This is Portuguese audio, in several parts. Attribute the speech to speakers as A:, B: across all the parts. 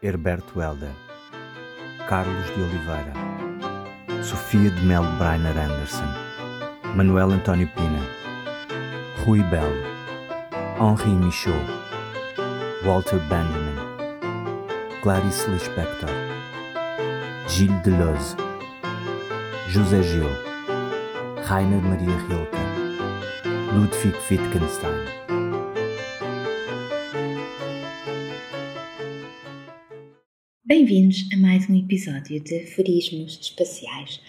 A: Herberto Helder, Carlos de Oliveira, Sofia de Melo Brainer Anderson, Manuel António Pina, Rui Belo, Henri Michaud, Walter Benjamin, Clarice Lispector, Gilles Deleuze, José Gil, Rainer Maria Rilke, Ludwig Wittgenstein.
B: Bem-vindos a mais um episódio de Aforismos Espaciais.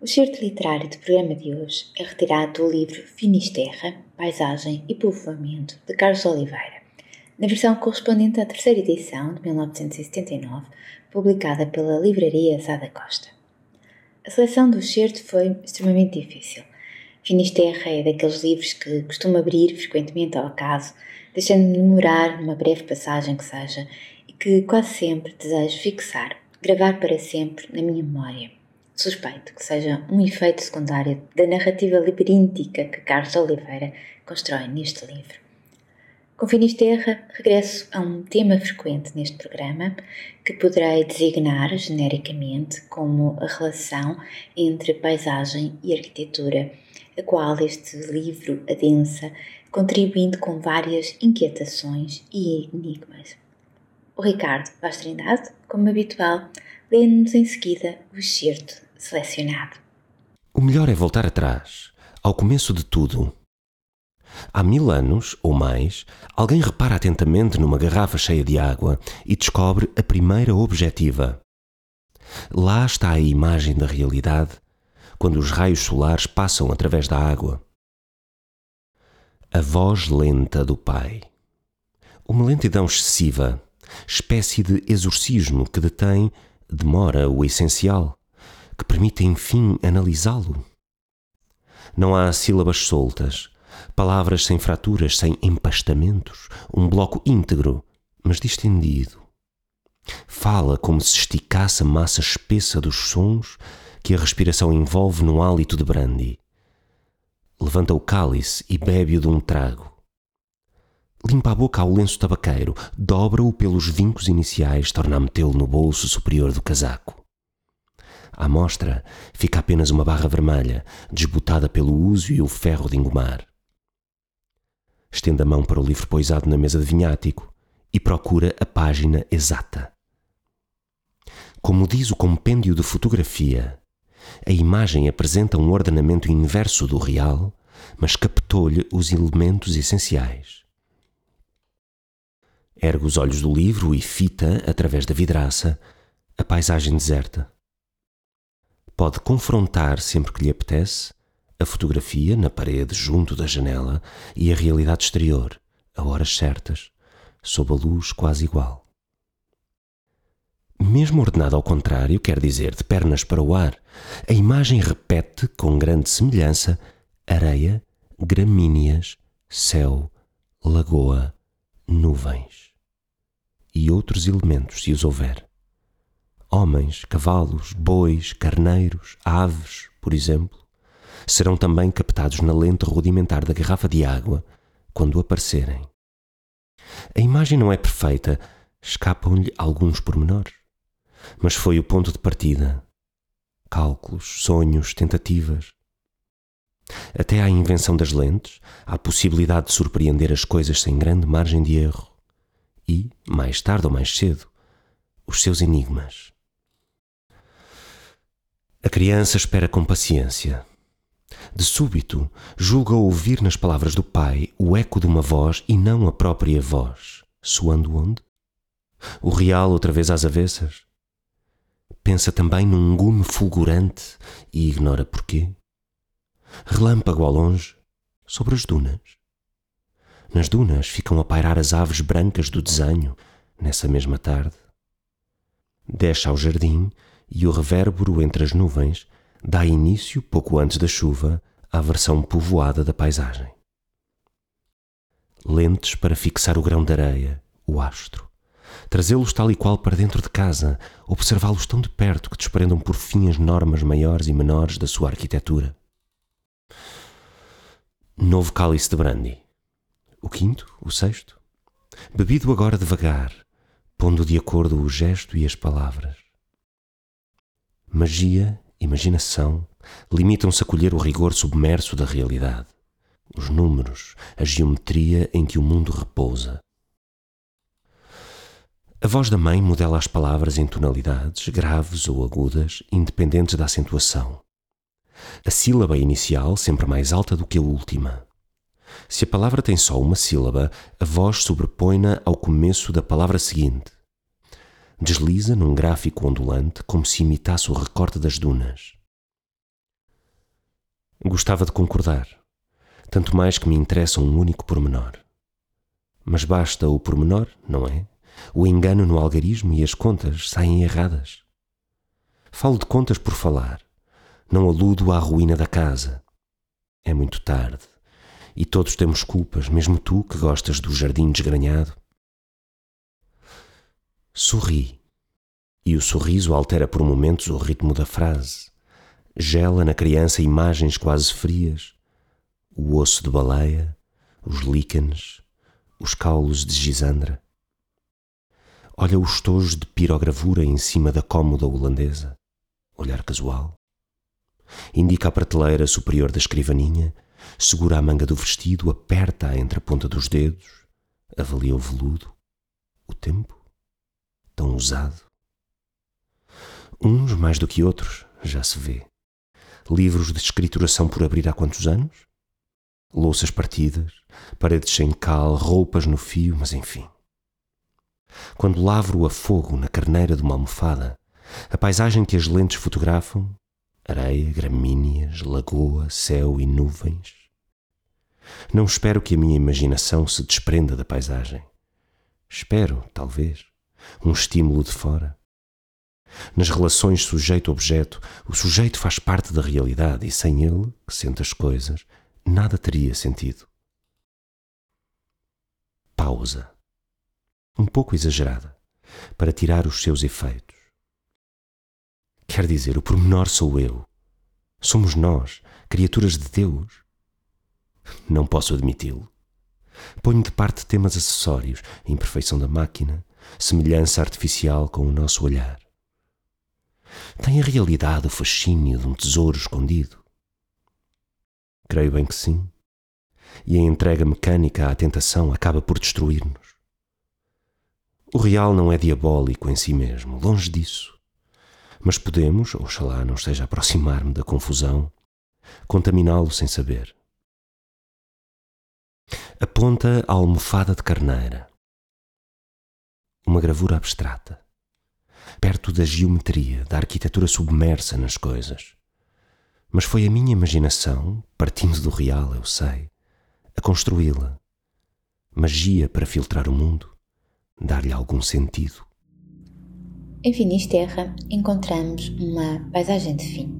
B: O certo literário do programa de hoje é retirado do livro Finisterra, Paisagem e Povoamento, de Carlos Oliveira, na versão correspondente à terceira edição de 1979, publicada pela livraria Sada Costa. A seleção do certo foi extremamente difícil. Finisterra é daqueles livros que costumo abrir frequentemente ao acaso, deixando-me memorar numa breve passagem que seja que quase sempre desejo fixar, gravar para sempre na minha memória. Suspeito que seja um efeito secundário da narrativa labiríntica que Carlos Oliveira constrói neste livro. Com Finisterra, regresso a um tema frequente neste programa, que poderei designar genericamente como a relação entre paisagem e arquitetura, a qual este livro adensa, contribuindo com várias inquietações e enigmas. O Ricardo Vaz Trindade, como habitual, lê-nos em seguida o excerto selecionado.
C: O melhor é voltar atrás, ao começo de tudo. Há mil anos, ou mais, alguém repara atentamente numa garrafa cheia de água e descobre a primeira objetiva. Lá está a imagem da realidade, quando os raios solares passam através da água. A voz lenta do Pai. Uma lentidão excessiva espécie de exorcismo que detém, demora o essencial, que permite enfim analisá-lo. Não há sílabas soltas, palavras sem fraturas, sem empastamentos, um bloco íntegro, mas distendido. Fala como se esticasse a massa espessa dos sons que a respiração envolve num hálito de brandy. Levanta o cálice e bebe-o de um trago. Limpa a boca ao lenço tabaqueiro, dobra-o pelos vincos iniciais, torna a metê-lo no bolso superior do casaco. À mostra fica apenas uma barra vermelha, desbotada pelo uso e o ferro de engomar. Estende a mão para o livro poisado na mesa de vinhático e procura a página exata. Como diz o compêndio de fotografia, a imagem apresenta um ordenamento inverso do real, mas captou-lhe os elementos essenciais. Ergue os olhos do livro e fita, através da vidraça, a paisagem deserta. Pode confrontar, sempre que lhe apetece, a fotografia na parede junto da janela e a realidade exterior, a horas certas, sob a luz quase igual. Mesmo ordenada ao contrário, quer dizer, de pernas para o ar, a imagem repete com grande semelhança areia, gramíneas, céu, lagoa, nuvens e outros elementos, se os houver. Homens, cavalos, bois, carneiros, aves, por exemplo, serão também captados na lente rudimentar da garrafa de água quando aparecerem. A imagem não é perfeita, escapam-lhe alguns pormenores, mas foi o ponto de partida. Cálculos, sonhos, tentativas. Até à invenção das lentes, a possibilidade de surpreender as coisas sem grande margem de erro e, mais tarde ou mais cedo, os seus enigmas. A criança espera com paciência. De súbito, julga ouvir nas palavras do pai o eco de uma voz e não a própria voz, soando onde? O real outra vez às avessas? Pensa também num gume fulgurante e ignora porquê. Relâmpago ao longe, sobre as dunas. Nas dunas ficam a pairar as aves brancas do desenho, nessa mesma tarde. Desce ao jardim e o revérbero entre as nuvens dá início, pouco antes da chuva, à versão povoada da paisagem. Lentes para fixar o grão de areia, o astro. Trazê-los tal e qual para dentro de casa, observá-los tão de perto que desprendam por fim as normas maiores e menores da sua arquitetura. Novo cálice de brandy o quinto, o sexto. Bebido agora devagar, pondo de acordo o gesto e as palavras. Magia, imaginação, limitam-se a colher o rigor submerso da realidade, os números, a geometria em que o mundo repousa. A voz da mãe modela as palavras em tonalidades graves ou agudas, independentes da acentuação. A sílaba inicial sempre mais alta do que a última. Se a palavra tem só uma sílaba, a voz sobrepõe-na ao começo da palavra seguinte. Desliza num gráfico ondulante como se imitasse o recorte das dunas. Gostava de concordar, tanto mais que me interessa um único pormenor. Mas basta o pormenor, não é? o engano no algarismo e as contas saem erradas. Falo de contas por falar, não aludo à ruína da casa. É muito tarde e todos temos culpas, mesmo tu que gostas do jardim desgranhado. Sorri, e o sorriso altera por momentos o ritmo da frase. Gela na criança imagens quase frias, o osso de baleia, os líquenes, os caulos de gisandra. Olha os estojos de pirogravura em cima da cômoda holandesa. Olhar casual. Indica a prateleira superior da escrivaninha, segura a manga do vestido, aperta-a entre a ponta dos dedos, avalia o veludo, o tempo, tão usado. Uns mais do que outros, já se vê. Livros de escrituração por abrir há quantos anos? Louças partidas, paredes sem cal, roupas no fio, mas enfim quando lavro a fogo na carneira de uma almofada, a paisagem que as lentes fotografam, areia, gramíneas, lagoa, céu e nuvens. Não espero que a minha imaginação se desprenda da paisagem. Espero, talvez, um estímulo de fora. Nas relações sujeito-objeto, o sujeito faz parte da realidade e sem ele, que sente as coisas, nada teria sentido. Pausa um pouco exagerada, para tirar os seus efeitos. Quer dizer, o pormenor sou eu. Somos nós, criaturas de Deus. Não posso admiti-lo. Ponho de parte temas acessórios, imperfeição da máquina, semelhança artificial com o nosso olhar. Tem a realidade o fascínio de um tesouro escondido? Creio bem que sim. E a entrega mecânica à tentação acaba por destruir-nos. O real não é diabólico em si mesmo, longe disso. Mas podemos, oxalá não esteja a aproximar-me da confusão, contaminá-lo sem saber. Aponta a almofada de carneira. Uma gravura abstrata, perto da geometria, da arquitetura submersa nas coisas. Mas foi a minha imaginação, partindo do real, eu sei, a construí-la. Magia para filtrar o mundo dar-lhe algum sentido.
B: Em Finisterra encontramos uma paisagem de fim,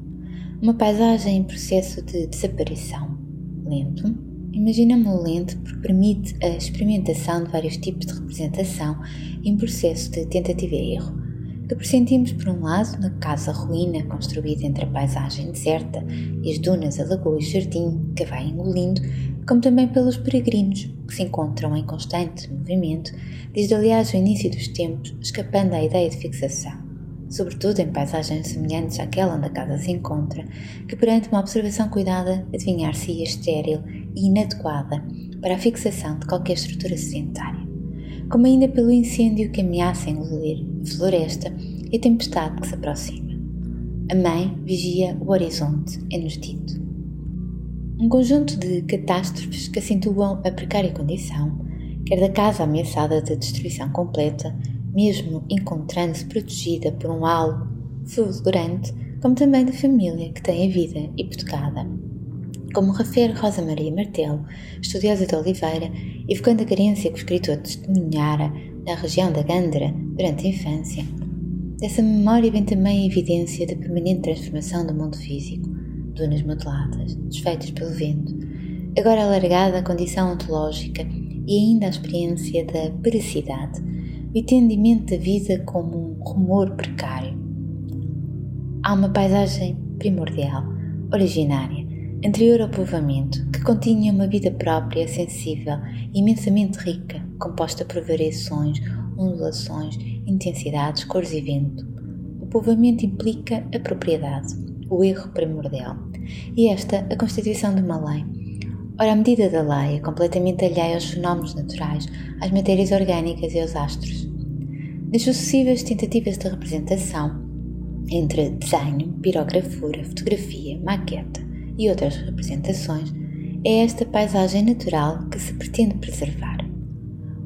B: uma paisagem em processo de desaparição, lento. Imaginamos-o lento porque permite a experimentação de vários tipos de representação em processo de tentativa e erro, que pressentimos por um lado na casa ruína construída entre a paisagem deserta e as dunas, a lagoa e o jardim que vai engolindo, como também pelos peregrinos que se encontram em constante movimento desde aliás o início dos tempos, escapando à ideia de fixação, sobretudo em paisagens semelhantes àquela onde a casa se encontra, que perante uma observação cuidada adivinhar-se-ia estéril e inadequada para a fixação de qualquer estrutura sedentária, como ainda pelo incêndio que ameaça engolir a floresta e a tempestade que se aproxima. A mãe vigia o horizonte, dito. Um conjunto de catástrofes que acentuam a precária condição quer da casa ameaçada de destruição completa, mesmo encontrando-se protegida por um halo fulgurante, como também da família que tem a vida hipotecada. Como refere Rosa Maria Martelo, estudiosa de Oliveira, evocando a carência que o escritor testemunhara na região da Gândara durante a infância, dessa memória vem também a evidência da permanente transformação do mundo físico, dunas modeladas, desfeitas pelo vento, agora alargada à condição ontológica e ainda a experiência da pericidade, o entendimento da vida como um rumor precário. Há uma paisagem primordial, originária, anterior ao povoamento, que continha uma vida própria, sensível imensamente rica, composta por variações ondulações, intensidades, cores e vento. O povoamento implica a propriedade, o erro primordial, e esta a constituição de uma lei. Ora, a medida da lei é completamente alheia aos fenómenos naturais, às matérias orgânicas e aos astros. Nas sucessivas tentativas de representação, entre desenho, pirografura, fotografia, maqueta e outras representações, é esta paisagem natural que se pretende preservar.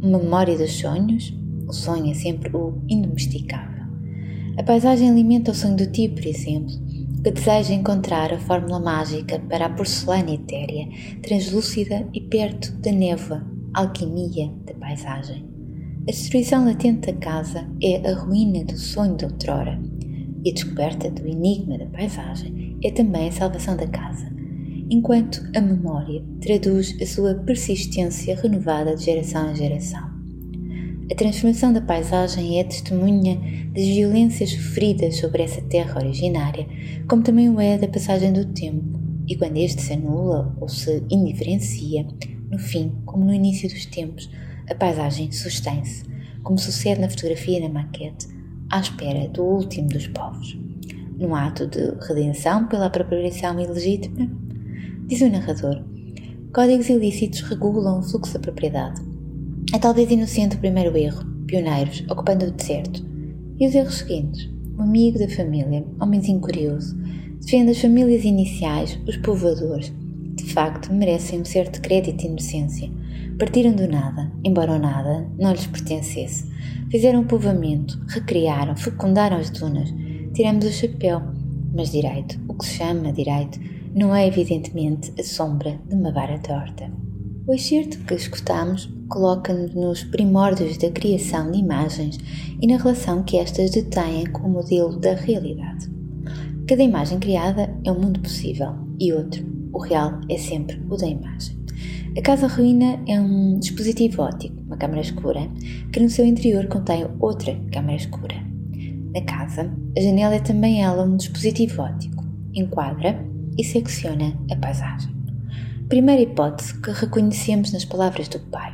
B: Uma memória dos sonhos, o sonho é sempre o indomesticável. A paisagem alimenta o sonho do tio, por exemplo, que deseja encontrar a fórmula mágica para a porcelana etérea, translúcida e perto da névoa, alquimia da paisagem. A destruição latente da casa é a ruína do sonho de outrora, e a descoberta do enigma da paisagem é também a salvação da casa, enquanto a memória traduz a sua persistência renovada de geração em geração. A transformação da paisagem é testemunha das violências sofridas sobre essa terra originária, como também o é da passagem do tempo, e quando este se anula ou se indiferencia, no fim, como no início dos tempos, a paisagem sustém-se, como sucede na fotografia e na maquete, à espera do último dos povos. Num ato de redenção pela apropriação ilegítima, diz o narrador, códigos ilícitos regulam o fluxo da propriedade. É talvez inocente o primeiro erro, pioneiros, ocupando o deserto. E os erros seguintes? O amigo da família, homenzinho curioso, defende as famílias iniciais, os povoadores. De facto, merecem um certo crédito e inocência. Partiram do nada, embora o nada não lhes pertencesse. Fizeram um povoamento, recriaram, fecundaram as dunas. Tiramos o chapéu. Mas direito, o que se chama direito, não é evidentemente a sombra de uma vara torta. O excerto que escutamos coloca-nos nos primórdios da criação de imagens e na relação que estas detêm com o modelo da realidade. Cada imagem criada é um mundo possível e outro, o real, é sempre o da imagem. A casa ruína é um dispositivo óptico, uma câmara escura, que no seu interior contém outra câmara escura. Na casa, a janela é também ela um dispositivo óptico, enquadra e secciona a paisagem. Primeira hipótese que reconhecemos nas palavras do pai.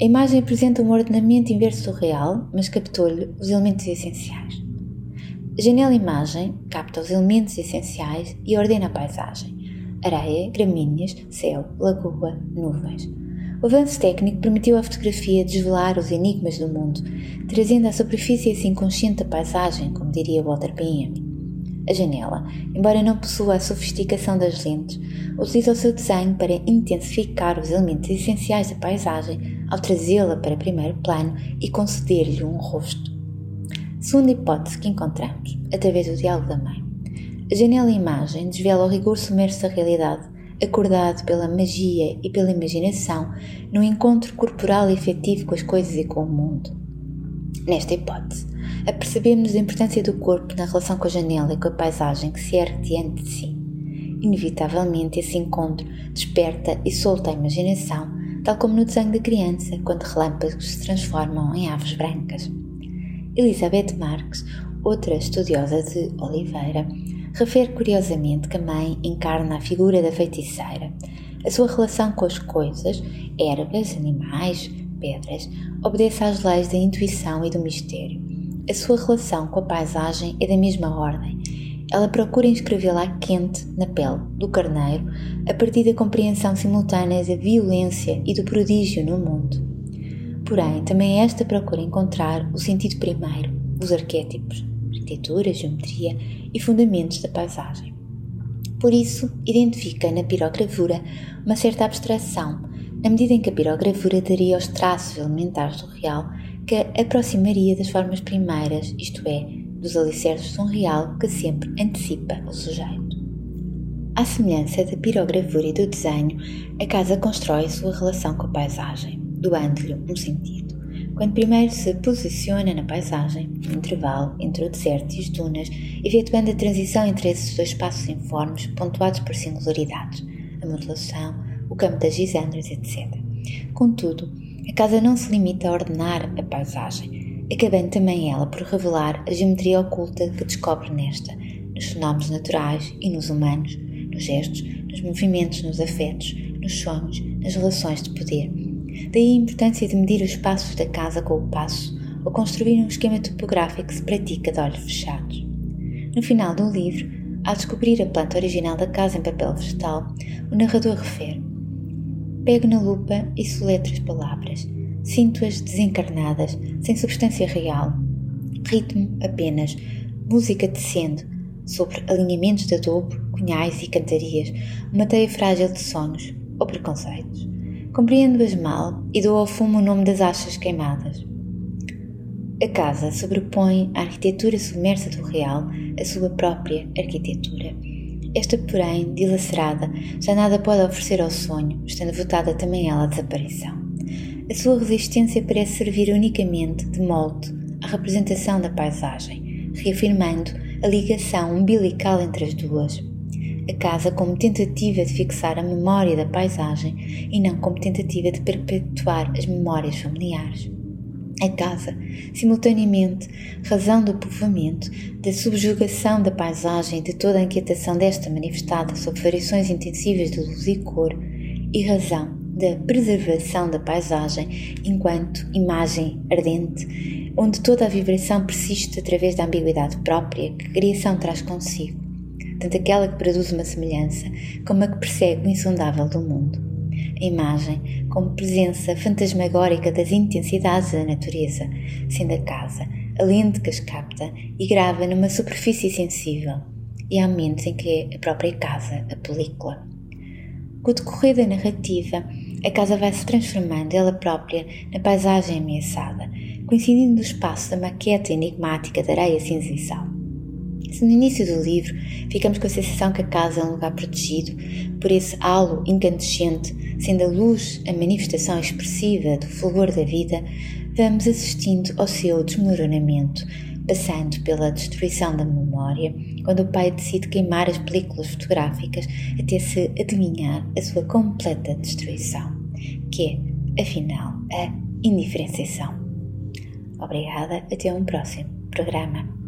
B: A imagem apresenta um ordenamento inverso do real, mas captou-lhe os elementos essenciais. A janela-imagem capta os elementos essenciais e ordena a paisagem: areia, gramíneas, céu, lagoa, nuvens. O avanço técnico permitiu à fotografia desvelar os enigmas do mundo, trazendo à superfície esse inconsciente da paisagem, como diria Walter Benjamin. A janela, embora não possua a sofisticação das lentes, utiliza o seu desenho para intensificar os elementos essenciais da paisagem ao trazê-la para primeiro plano e conceder-lhe um rosto. Segunda hipótese que encontramos, através do diálogo da mãe. A janela-imagem desvela o rigor sumerso da realidade, acordado pela magia e pela imaginação no encontro corporal e efetivo com as coisas e com o mundo. Nesta hipótese, apercebemos a importância do corpo na relação com a janela e com a paisagem que se ergue diante de si. Inevitavelmente, esse encontro desperta e solta a imaginação, tal como no desenho da criança, quando relâmpagos se transformam em aves brancas. Elizabeth Marques, outra estudiosa de Oliveira, refere curiosamente que a mãe encarna a figura da feiticeira. A sua relação com as coisas, ervas, animais, pedras, obedece às leis da intuição e do mistério. A sua relação com a paisagem é da mesma ordem. Ela procura inscrevê-la quente na pele do carneiro a partir da compreensão simultânea da violência e do prodígio no mundo. Porém, também esta procura encontrar o sentido primeiro, os arquétipos, arquitetura, geometria e fundamentos da paisagem. Por isso, identifica na pirogravura uma certa abstração, na medida em que a pirogravura daria os traços elementares do real que aproximaria das formas primeiras, isto é, dos alicerces de um real que sempre antecipa o sujeito. À semelhança da pirogravura e do desenho, a casa constrói sua relação com a paisagem, doando-lhe um sentido. Quando primeiro se posiciona na paisagem, no intervalo entre o deserto e as dunas, efetuando a transição entre esses dois espaços informes pontuados por singularidades, a modulação, o campo das gisandras, etc. Contudo, a casa não se limita a ordenar a paisagem, acabando também ela por revelar a geometria oculta que descobre nesta, nos fenómenos naturais e nos humanos, nos gestos, nos movimentos, nos afetos, nos sonhos, nas relações de poder. Daí a importância de medir os passos da casa com o passo, ou construir um esquema topográfico que se pratica de olhos fechados. No final do livro, ao descobrir a planta original da casa em papel vegetal, o narrador refere: Pego na lupa e soletro as palavras, sinto-as desencarnadas, sem substância real. Ritmo apenas, música descendo, sobre alinhamentos de adobo, cunhais e cantarias, uma teia frágil de sonhos ou preconceitos. Compreendo-as mal e dou ao fumo o nome das achas queimadas. A casa sobrepõe à arquitetura submersa do real a sua própria arquitetura. Esta, porém, dilacerada, já nada pode oferecer ao sonho, estando votada também ela à desaparição. A sua resistência parece servir unicamente de molde à representação da paisagem, reafirmando a ligação umbilical entre as duas. A casa como tentativa de fixar a memória da paisagem e não como tentativa de perpetuar as memórias familiares a casa, simultaneamente razão do povoamento, da subjugação da paisagem e de toda a inquietação desta manifestada sob variações intensivas de luz e cor, e razão da preservação da paisagem enquanto imagem ardente, onde toda a vibração persiste através da ambiguidade própria que a criação traz consigo, tanto aquela que produz uma semelhança como a que persegue o insondável do mundo a imagem como presença fantasmagórica das intensidades da natureza, sendo a casa a lente que as capta e grava numa superfície sensível, e há momentos em que é a própria casa a película. Com o decorrer da narrativa, a casa vai se transformando ela própria na paisagem ameaçada, coincidindo no espaço da maqueta enigmática de areia cinza e sal. Se no início do livro ficamos com a sensação que a casa é um lugar protegido por esse halo incandescente, sendo a luz a manifestação expressiva do fulgor da vida, vamos assistindo ao seu desmoronamento, passando pela destruição da memória, quando o pai decide queimar as películas fotográficas até se adivinhar a sua completa destruição, que é, afinal, a indiferenciação. Obrigada, até um próximo programa.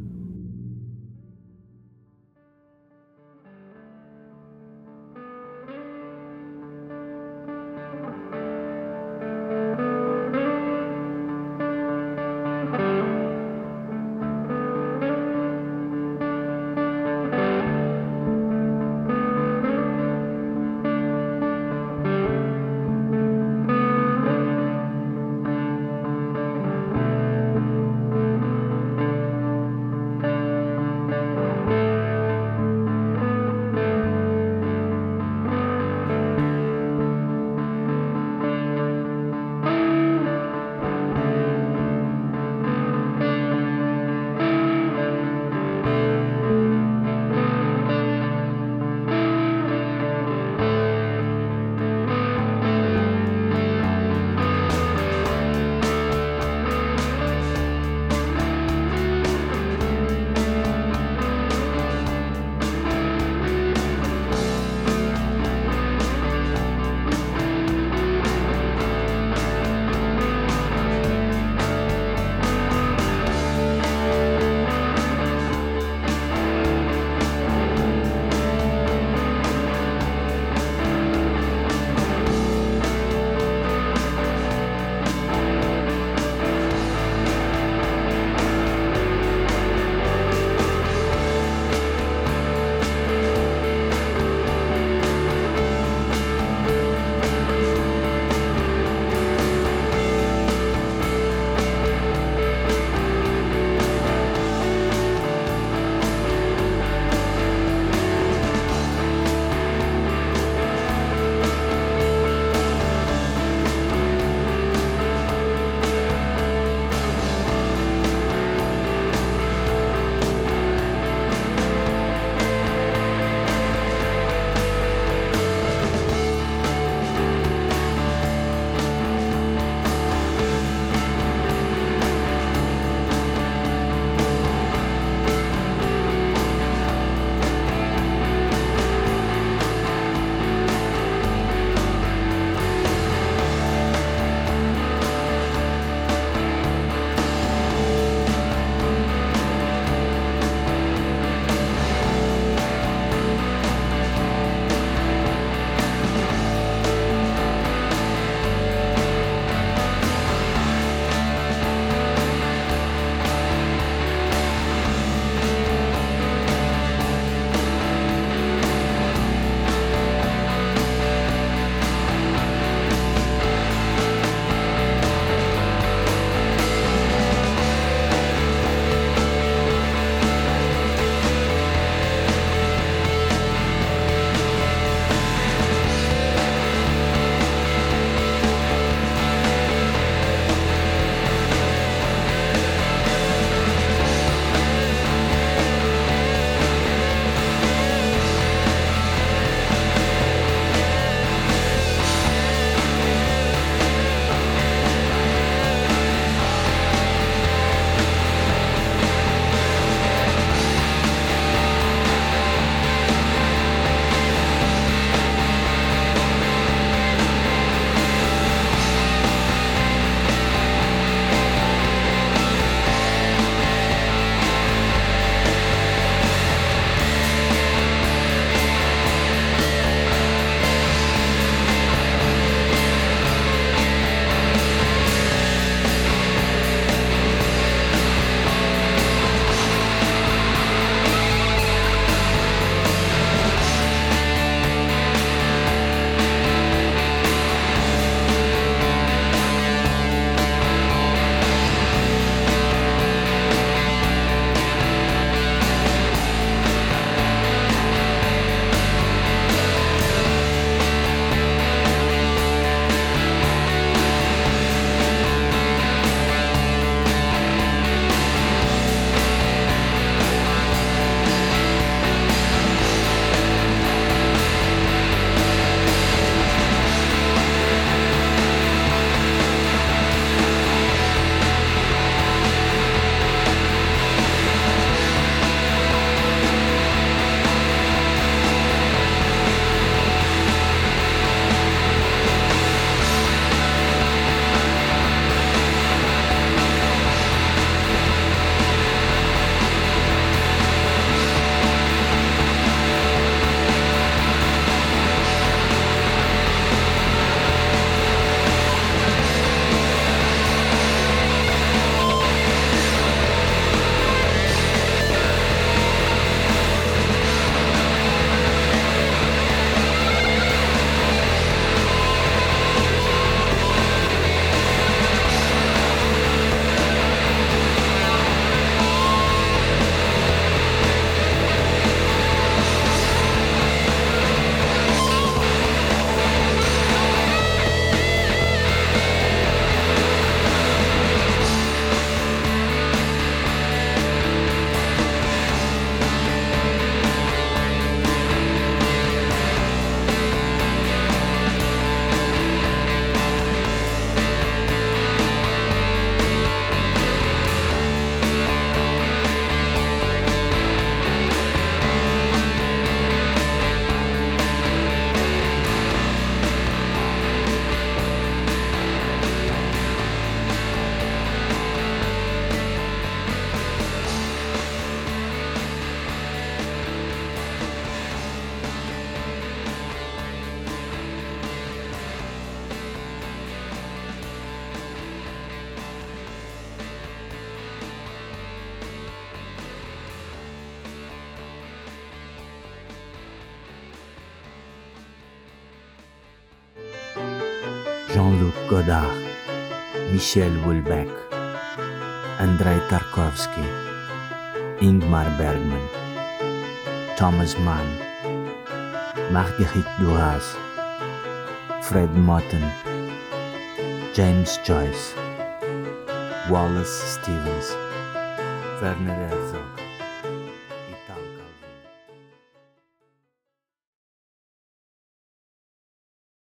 A: Jean-Luc Godard, Michel Houellebecq, Andrei Tarkovsky, Ingmar Bergman, Thomas Mann, Marguerite Duras, Fred Motten, James Joyce, Wallace Stevens, Werner Herzog.